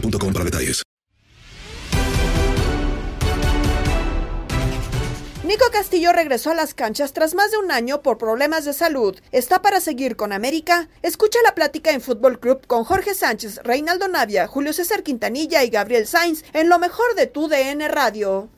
boostmobile.com para detalles. Nico Castillo regresó a las canchas tras más de un año por problemas de salud. ¿Está para seguir con América? Escucha la plática en Fútbol Club con Jorge Sánchez, Reinaldo Navia, Julio César Quintanilla y Gabriel Sainz en lo mejor de tu DN Radio.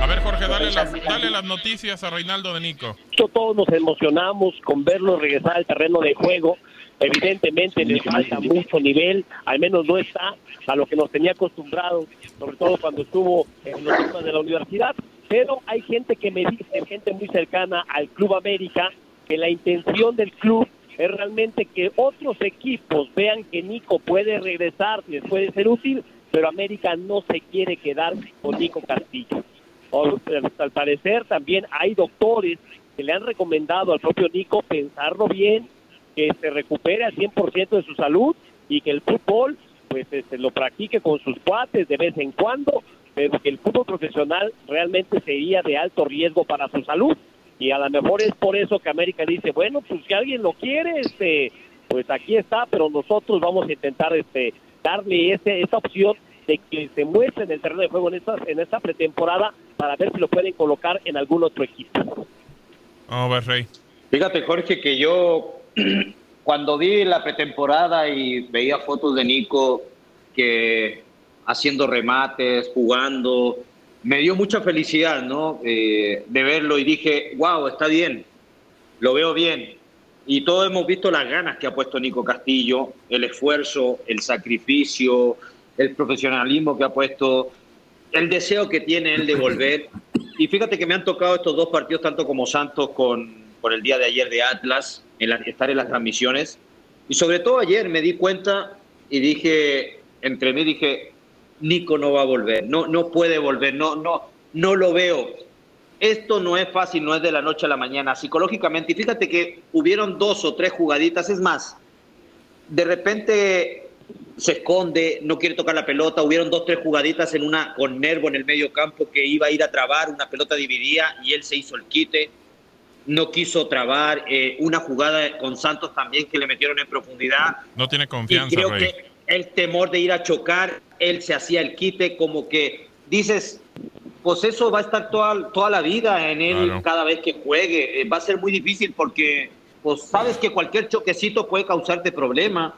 A ver, Jorge, dale las, dale las noticias a Reinaldo de Nico. Todos nos emocionamos con verlo regresar al terreno de juego. Evidentemente le falta mucho nivel, al menos no está a lo que nos tenía acostumbrados, sobre todo cuando estuvo en los temas de la universidad. Pero hay gente que me dice, gente muy cercana al Club América, que la intención del club es realmente que otros equipos vean que Nico puede regresar, les puede ser útil, pero América no se quiere quedar con Nico Castillo. O, al parecer también hay doctores que le han recomendado al propio Nico pensarlo bien, que se recupere al 100% de su salud y que el fútbol pues este, lo practique con sus cuates de vez en cuando, pero que el fútbol profesional realmente sería de alto riesgo para su salud y a lo mejor es por eso que América dice, bueno, pues si alguien lo quiere, este pues aquí está, pero nosotros vamos a intentar este darle ese, esa opción de que se muestre en el terreno de juego en esta, en esta pretemporada para ver si lo pueden colocar en algún otro equipo. Ver, Rey. Fíjate, Jorge, que yo cuando vi la pretemporada y veía fotos de Nico que haciendo remates, jugando, me dio mucha felicidad, ¿no? Eh, de verlo y dije, wow, está bien, lo veo bien. Y todos hemos visto las ganas que ha puesto Nico Castillo, el esfuerzo, el sacrificio, el profesionalismo que ha puesto, el deseo que tiene él de volver. Y fíjate que me han tocado estos dos partidos, tanto como Santos con, con el día de ayer de Atlas, en estar en las transmisiones. Y sobre todo ayer me di cuenta y dije, entre mí dije, Nico no va a volver, no, no puede volver, no, no, no lo veo. Esto no es fácil, no es de la noche a la mañana, psicológicamente. Y fíjate que hubieron dos o tres jugaditas, es más, de repente se esconde, no quiere tocar la pelota, hubieron dos, tres jugaditas en una con Nervo en el medio campo que iba a ir a trabar, una pelota dividida y él se hizo el quite, no quiso trabar, eh, una jugada con Santos también que le metieron en profundidad. No tiene confianza, y creo Rey. que el temor de ir a chocar, él se hacía el quite, como que dices, pues eso va a estar toda, toda la vida en él Claro. cada vez que juegue. Eh, va a ser muy difícil porque pues sabes que cualquier choquecito puede causarte problema.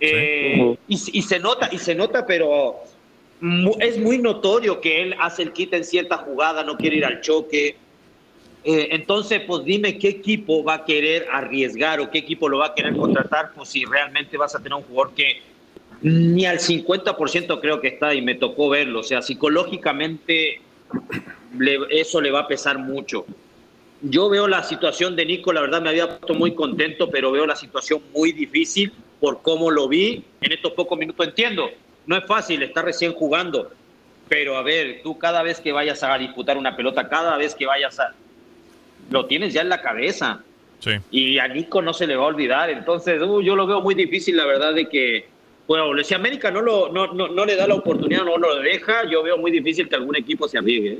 Eh, y, y se nota, y se nota, pero es muy notorio que él hace el quite en cierta jugada, no quiere ir al choque. Eh, entonces, pues dime qué equipo va a querer arriesgar o qué equipo lo va a querer contratar, pues si realmente vas a tener un jugador que ni al 50% creo que está y me tocó verlo. O sea, psicológicamente eso le va a pesar mucho. Yo veo la situación de Nico, la verdad me había puesto muy contento, pero veo la situación muy difícil por cómo lo vi en estos pocos minutos. Entiendo, no es fácil, está recién jugando, pero a ver, tú cada vez que vayas a disputar una pelota, cada vez que vayas a... Lo tienes ya en la cabeza. Sí. Y a Nico no se le va a olvidar. Entonces, uh, yo lo veo muy difícil, la verdad, de que volver. Si América no, lo, no, no, no le da la oportunidad, no lo deja, yo veo muy difícil que algún equipo se arriesgue.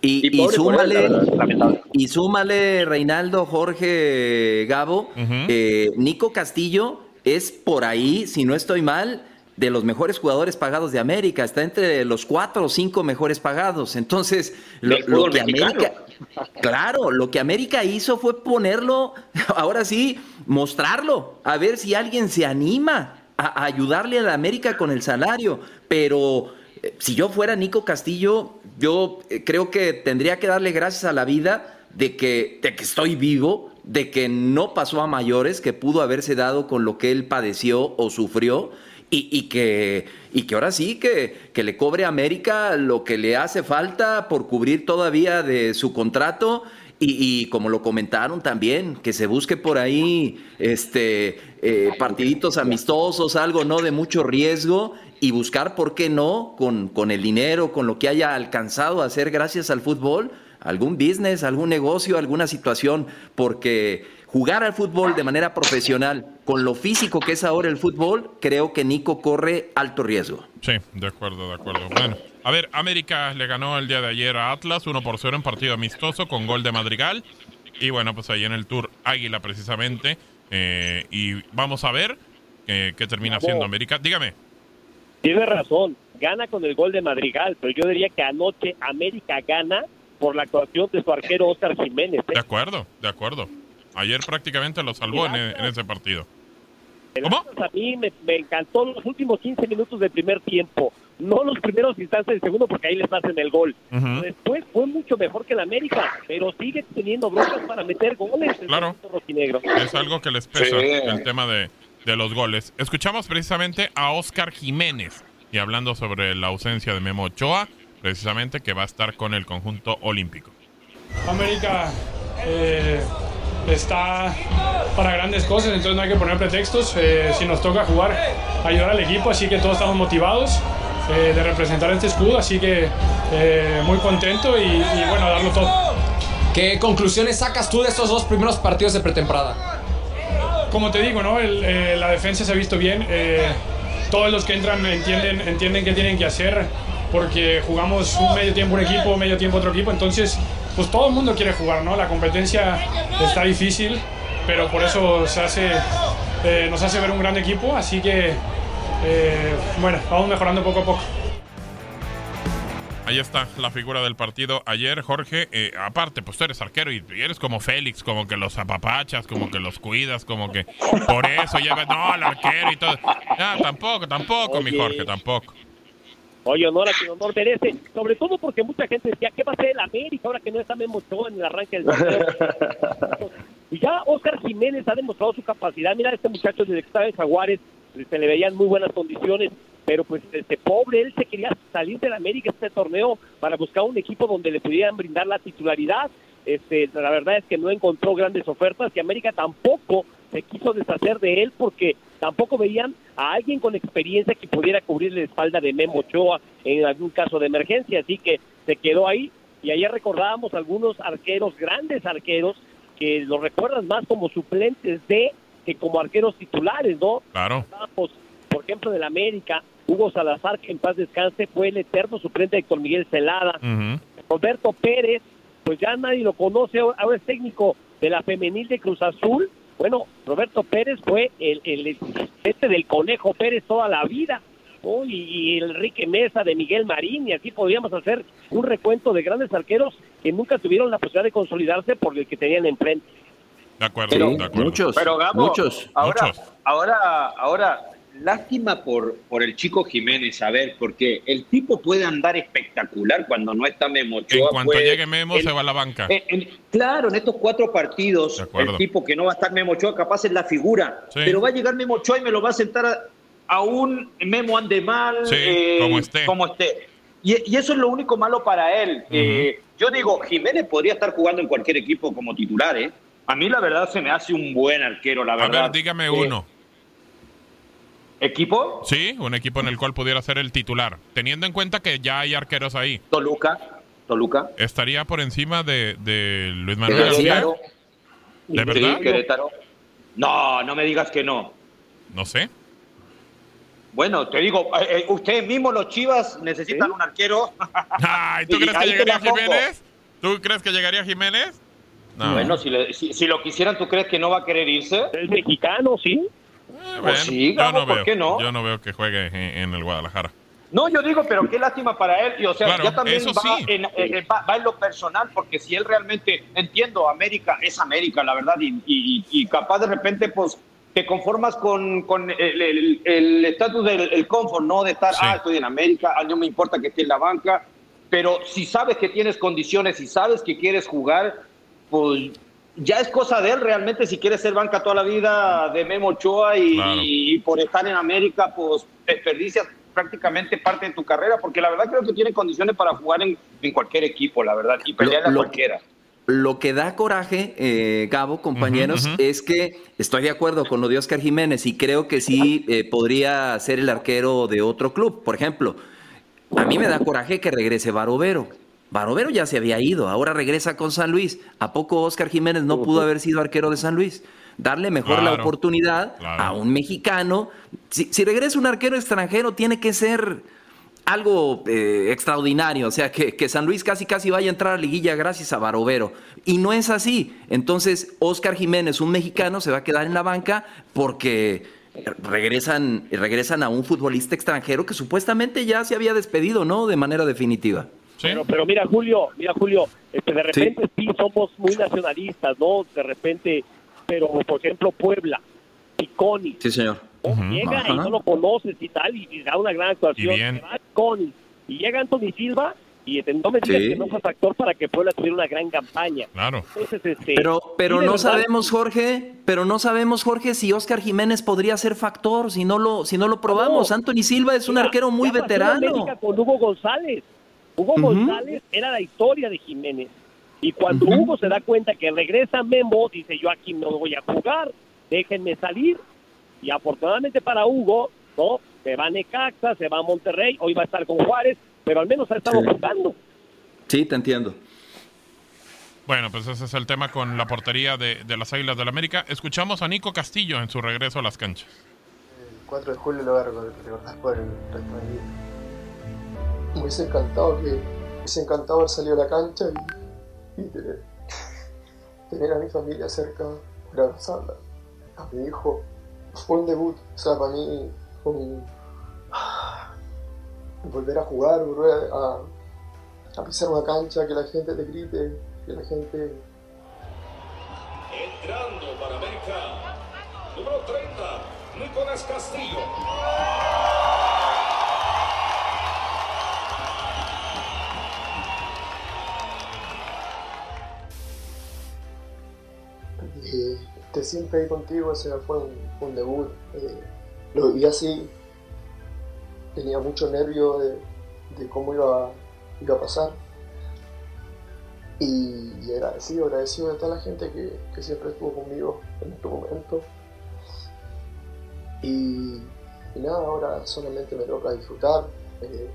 Y, y, él, súmale, verdad, y súmale, Reinaldo, Jorge, Gabo, eh, Nico Castillo es por ahí, si no estoy mal, de los mejores jugadores pagados de América. Está entre los cuatro o cinco mejores pagados. Entonces, lo, que mexicano. América, claro, lo que América hizo fue ponerlo, ahora sí, mostrarlo, a ver si alguien se anima a, a ayudarle a la América con el salario. Pero eh, si yo fuera Nico Castillo, yo eh, creo que tendría que darle gracias a la vida de que, de que estoy vivo, de que no pasó a mayores, que pudo haberse dado con lo que él padeció o sufrió. Y, y que, y que ahora sí que, que le cobre a América lo que le hace falta por cubrir todavía de su contrato y, y como lo comentaron también, que se busque por ahí este, eh, partiditos amistosos, algo no de mucho riesgo y buscar, ¿por qué no? Con, con el dinero, con lo que haya alcanzado a hacer gracias al fútbol, algún business, algún negocio, alguna situación, porque jugar al fútbol de manera profesional, con lo físico que es ahora el fútbol, creo que Nico corre alto riesgo. Sí, de acuerdo, de acuerdo. Bueno, a ver, América le ganó el día de ayer a Atlas 1 por 0 en partido amistoso con gol de Madrigal. Y bueno, pues ahí en el Tour Águila precisamente. Eh, y vamos a ver eh, qué termina haciendo América. Dígame. Tiene razón, gana con el gol de Madrigal, pero yo diría que anoche América gana por la actuación de su arquero Oscar Jiménez. ¿eh? De acuerdo, de acuerdo. Ayer prácticamente lo salvó en, en ese partido. El Atlas a mí me, me encantó los últimos 15 minutos del primer tiempo, no los primeros instantes del segundo porque ahí les hacen el gol. Después fue mucho mejor que el América, pero sigue teniendo broncas para meter goles. Claro. Es algo que les pesa Sí. el tema de, de los goles. Escuchamos precisamente a Oscar Jiménez y hablando sobre la ausencia de Memo Ochoa, precisamente que va a estar con el conjunto olímpico. América eh, está para grandes cosas, entonces no hay que poner pretextos. Eh, si nos toca jugar, ayudar al equipo, así que todos estamos motivados eh, de representar este escudo, así que eh, muy contento y, y bueno, darlo todo. ¿Qué conclusiones sacas tú de estos dos primeros partidos de pretemporada? Como te digo, ¿no? El, eh, la defensa se ha visto bien. eh, todos los que entran entienden, entienden qué tienen que hacer porque jugamos un medio tiempo un equipo, medio tiempo otro equipo. Entonces, pues todo el mundo quiere jugar, ¿no? La competencia está difícil, pero por eso se hace, eh, nos hace ver un gran equipo. Así que, eh, bueno, vamos mejorando poco a poco. Ahí está la figura del partido ayer, Jorge. Eh, aparte, pues tú eres arquero y y eres como Félix, como que los apapachas, como que los cuidas, como que por eso llevas, no, al arquero y todo. Ah, tampoco, tampoco, mi Oye. Jorge, tampoco. Oye, honor a quien honor merece, sobre todo porque mucha gente decía, ¿qué va a hacer el América ahora que no está Memo Ochoa en el arranque del torneo? y ya Oscar Jiménez ha demostrado su capacidad. Mira, este muchacho desde que estaba en Jaguares, se le veían muy buenas condiciones, pero pues este pobre, él se quería salir del América este torneo para buscar un equipo donde le pudieran brindar la titularidad. Este, la verdad es que no encontró grandes ofertas y América tampoco se quiso deshacer de él porque tampoco veían a alguien con experiencia que pudiera cubrir la espalda de Memo Ochoa en algún caso de emergencia, así que se quedó ahí y ayer recordábamos algunos arqueros, grandes arqueros, que los recuerdas más como suplentes de que como arqueros titulares, ¿no? Claro. Hablábamos, por ejemplo, del América, Hugo Salazar, que en paz descanse, fue el eterno suplente de Héctor Miguel Celada. Roberto Pérez, pues ya nadie lo conoce, ahora es técnico de la femenil de Cruz Azul. Bueno, Roberto Pérez fue el, el este del Conejo Pérez toda la vida. ¿no? Y, Enrique Mesa de Miguel Marín, y aquí podríamos hacer un recuento de grandes arqueros que nunca tuvieron la posibilidad de consolidarse por el que tenían enfrente. De acuerdo, Pero- de acuerdo. Pero Gabo, ahora, ahora, ahora lástima por, por el chico Jiménez, a ver, porque el tipo puede andar espectacular cuando no está Memo Ochoa. En cuanto puede- llegue Memo, el- se va a la banca. en- en- claro, en estos cuatro partidos, el tipo que no va a estar Memo Ochoa capaz es la figura, Sí. pero va a llegar Memo Ochoa y me lo va a sentar a, a un Memo ande mal, Sí, eh, como esté. como esté. Y, y eso es lo único malo para él. Eh, yo digo, Jiménez podría estar jugando en cualquier equipo como titular, ¿eh? A mí la verdad se me hace un buen arquero, la A verdad. ver, dígame Eh, uno. ¿Equipo? Sí, un equipo en el cual pudiera ser el titular. Teniendo en cuenta que ya hay arqueros ahí. Toluca. Toluca. ¿Estaría por encima de, de Luis Manuel. García? ¿De verdad? Sí, Querétaro. No, no me digas que no. No sé. Bueno, te digo, eh, eh, ustedes mismos los Chivas necesitan un arquero. Ay, ¿tú crees que llegaría. Jiménez? ¿Tú crees que llegaría Jiménez? No. Bueno, si, le- si- si lo quisieran, ¿tú crees que no va a querer irse? Es mexicano, sí. Pues yo no ¿por veo, qué no? Yo no veo que juegue en, en el Guadalajara. No, yo digo, pero qué lástima para él. Y o sea, Claro, ya también eso va, sí. en, eh, eh, va- va en lo personal, porque si él realmente, entiendo, América es América, la verdad, y, y- y capaz de repente, pues, te conformas con, con el- estatus del el confort, ¿no? De estar, ah, estoy en América, ah, no me importa que esté en la banca, pero si sabes que tienes condiciones y sabes que quieres jugar, pues ya es cosa de él realmente si quieres ser banca toda la vida de Memo Ochoa y, Claro. y por estar en América, pues desperdicias prácticamente parte de tu carrera, porque la verdad creo que tiene condiciones para jugar en, en cualquier equipo, la verdad, y pelearle a cualquiera. Lo que da coraje, eh, Gabo, compañeros, es que estoy de acuerdo con lo de Oscar Jiménez y creo que sí eh, podría ser el arquero de otro club. Por ejemplo, a mí me da coraje que regrese Barovero. Barovero ya se había ido, ahora regresa con San Luis. ¿A poco Oscar Jiménez no pudo haber sido arquero de San Luis? Darle mejor la oportunidad claro. a un mexicano. Si, si regresa un arquero extranjero, tiene que ser algo eh, extraordinario, o sea, que, que San Luis casi casi vaya a entrar a liguilla gracias a Barovero. Y no es así. Entonces, Oscar Jiménez, un mexicano, se va a quedar en la banca porque regresan, regresan a un futbolista extranjero que supuestamente ya se había despedido, ¿no? De manera definitiva. Pero, pero mira, Julio, mira, Julio, este, de repente sí. somos muy nacionalistas, ¿no? De repente, pero por ejemplo, Puebla, Piconi, Sí, señor. llega y no lo conoces y tal, y, y da una gran actuación. Y bien. Piconi, y llega Anthony Silva, y este, no me digas Sí. que no fue factor para que Puebla tuviera una gran campaña. Claro. Entonces, este, Pero, pero no verdad, sabemos, Jorge, pero no sabemos, Jorge, si Oscar Jiménez podría ser factor, si no lo, si no lo probamos. No. Anthony Silva es un Mira, arquero muy veterano. América con Hugo González. Hugo. González era la historia de Jiménez. Y cuando Hugo se da cuenta que regresa Memo, dice yo aquí no voy a jugar, déjenme salir. Y afortunadamente para Hugo, ¿no? Se va a Necaxa, se va a Monterrey, hoy va a estar con Juárez, pero al menos ha estado Sí. jugando. Sí, te entiendo. Bueno, pues ese es el tema con la portería de, de las Águilas del América. Escuchamos a Nico Castillo en su regreso a las canchas. El 4 de julio lo voy a recordar recordar por el resto de mi vida. Me hubiese encantado que hubiese encantado haber salido a la cancha y, y tener, a mi familia cerca para abrazarla, a mi hijo. Fue un debut, o sea, para mí fue un, volver a jugar, a pisar una cancha, que la gente te grite, que la gente Entrando para América, número 30, Nicolás Castillo. Siempre ahí contigo, o sea, fue un, debut. eh, lo viví así, tenía mucho nervio de, cómo iba, iba a pasar. Y, agradecido, agradecido de toda la gente que, que siempre estuvo conmigo en este momento. Y, y nada, ahora solamente me toca disfrutar. eh,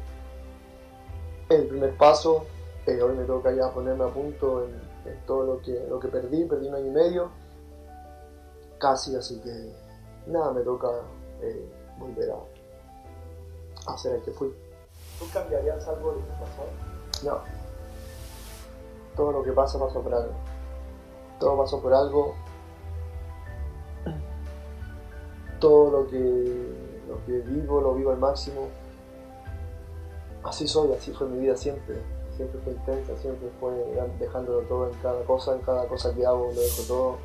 el primer paso, eh, hoy me toca ya ponerme a punto en, en todo lo que, lo que perdí, perdí un año y medio, casi, así que nada, me toca eh, volver a, ser el que fui. ¿Tú cambiarías algo de lo que pasó? No. Todo lo que pasa pasó por algo. Todo pasó por algo. Todo lo que, lo que vivo, lo vivo al máximo. Así soy, así fue mi vida siempre. Siempre fue intensa, siempre fue dejándolo todo en cada cosa, en cada cosa que hago, lo dejo todo.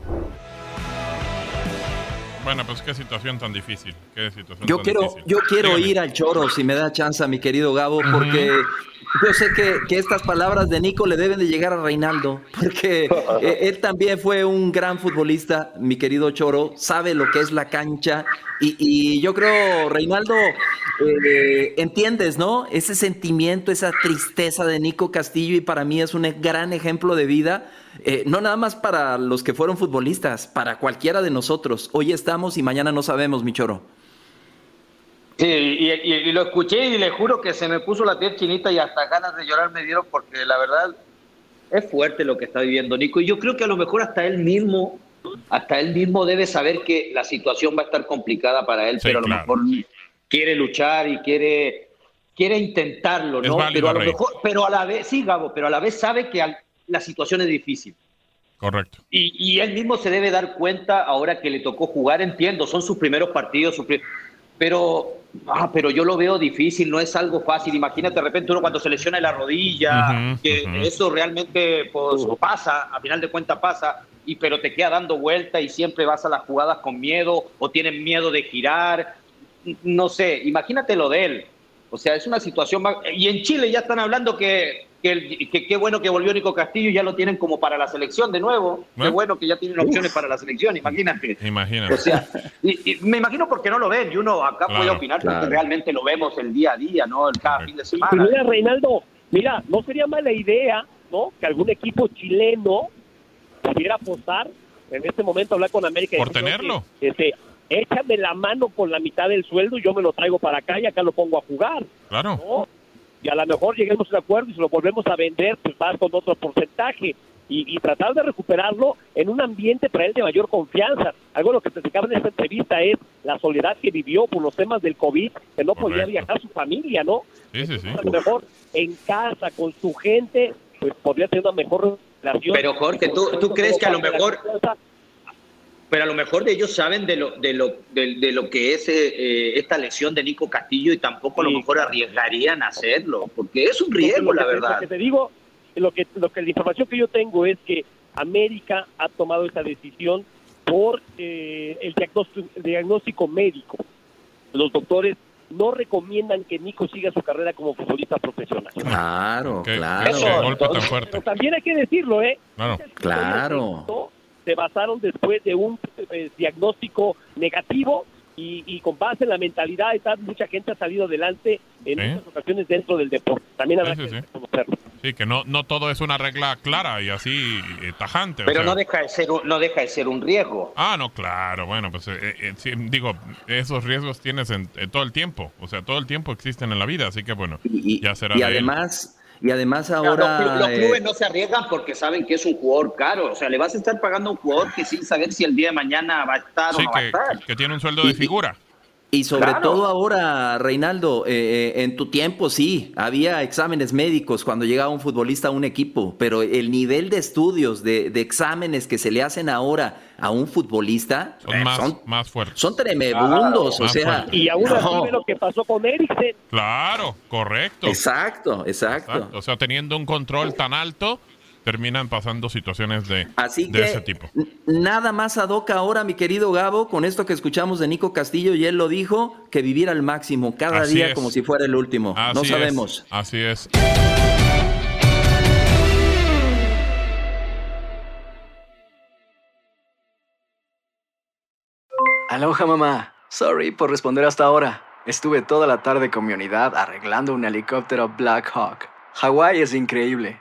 Bueno, pues qué situación tan difícil. Qué situación Yo tan quiero, difícil. yo quiero Dígame. ir al choro, si me da chance, mi querido Gabo, porque yo sé que, que estas palabras de Nico le deben de llegar a Reinaldo, porque eh, él también fue un gran futbolista, mi querido Choro, sabe lo que es la cancha, y, y yo creo, Reinaldo, eh, entiendes, ¿no? Ese sentimiento, esa tristeza de Nico Castillo, y para mí es un gran ejemplo de vida. Eh, no nada más para los que fueron futbolistas, para cualquiera de nosotros. Hoy estamos y mañana no sabemos, mi choro. Sí, y, y- y lo escuché y le juro que se me puso la piel chinita y hasta ganas de llorar me dieron porque la verdad es fuerte lo que está viviendo Nico. Y yo creo que a lo mejor hasta él mismo, hasta él mismo debe saber que la situación va a estar complicada para él, Sí, pero a lo claro. mejor quiere luchar y quiere, quiere intentarlo, ¿no? válido, pero a lo mejor, pero a la vez, sí, Gabo, pero a la vez sabe que al- la situación es difícil. Correcto. Y, y él mismo se debe dar cuenta ahora que le tocó jugar, entiendo, son sus primeros partidos, sus pero, ah, pero yo lo veo difícil, no es algo fácil. Imagínate de repente uno cuando se lesiona la rodilla, que eso realmente pues, pasa, a final de cuentas pasa, y pero te queda dando vuelta y siempre vas a las jugadas con miedo o tienen miedo de girar. No sé, imagínate lo de él. O sea, es una situación. Y en Chile ya están hablando que que el- que qué bueno que volvió Nico Castillo, ya lo tienen como para la selección de nuevo. Qué ¿Eh? bueno que ya tienen opciones para la selección, imagínate. Imagínate. O sea, y, y me imagino porque no lo ven, y uno acá puede Claro, opinar claro. porque realmente lo vemos el día a día, ¿no? El cada fin de Y semana. mira, Reinaldo, mira, no sería mala idea, ¿no? Que algún equipo chileno pudiera apostar en este momento hablar con América. y Por tenerlo. "Oye, Este, échame la mano con la mitad del sueldo y yo me lo traigo para acá y acá lo pongo a jugar. Claro. ¿no? Y a lo mejor lleguemos a un acuerdo y si lo volvemos a vender, pues vas con otro porcentaje. Y, y tratar de recuperarlo en un ambiente para él de mayor confianza. Algo de lo que platicaba en esta entrevista es la soledad que vivió por los temas del COVID, que no podía viajar su familia, ¿no? Sí, sí, sí. a lo mejor en casa con su gente pues podría tener una mejor relación Pero, Jorge, ¿tú- tú crees que a lo mejor- Pero a lo mejor de ellos saben de lo, de lo, de, de lo que es eh, eh, esta lesión de Nico Castillo y tampoco a lo mejor arriesgarían a hacerlo, porque es un riesgo, la verdad. Lo que te digo, lo que, lo que la información que yo tengo es que América ha tomado esa decisión por eh, el diagnóstico, el diagnóstico médico. Los doctores no recomiendan que Nico siga su carrera como futbolista profesional. Claro, claro. qué golpe tan fuerte. Pero también hay que decirlo, ¿eh? Claro. Claro. Se basaron después de un eh, diagnóstico negativo y, y con base en la mentalidad y tal, mucha gente ha salido adelante en Sí. muchas ocasiones dentro del deporte. También habrá Sí, sí, que sí. reconocerlo. Sí, que no, no todo es una regla clara y así eh, tajante. o Pero sea. no deja de ser un, no deja de ser un riesgo. Ah, no, claro, bueno, pues eh, eh, sí, digo, esos riesgos tienes en, todo el tiempo, o sea, todo el tiempo existen en la vida, así que bueno, ya será Y de él. Y además Claro, ahora. los, eh, clubes no se arriesgan porque saben que es un jugador caro. O sea, le vas a estar pagando a un jugador que sin saber si el día de mañana va a estar Sí, o no va a estar. que tiene un sueldo de figura. Y sobre Claro. todo ahora, Reinaldo, eh, eh, en tu tiempo sí, había exámenes médicos cuando llegaba un futbolista a un equipo, pero el nivel de estudios, de, de exámenes que se le hacen ahora a un futbolista Son eh, más, son, más fuertes. son tremebundos, o Más sea. Y aún así no. ve lo que pasó con Eriksen. Claro, correcto. Exacto, exacto. Exacto. O sea, teniendo un control tan alto, terminan pasando situaciones de, Así de que ese tipo. nada más ad hoc ahora, mi querido Gabo, con esto que escuchamos de Nico Castillo, y él lo dijo, que vivir al máximo cada Así día es. como si fuera el último. Así no es, sabemos. así es. Aloha mamá. Sorry por responder hasta ahora. Estuve toda la tarde con mi unidad arreglando un helicóptero Black Hawk. Hawái es increíble.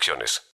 restricciones.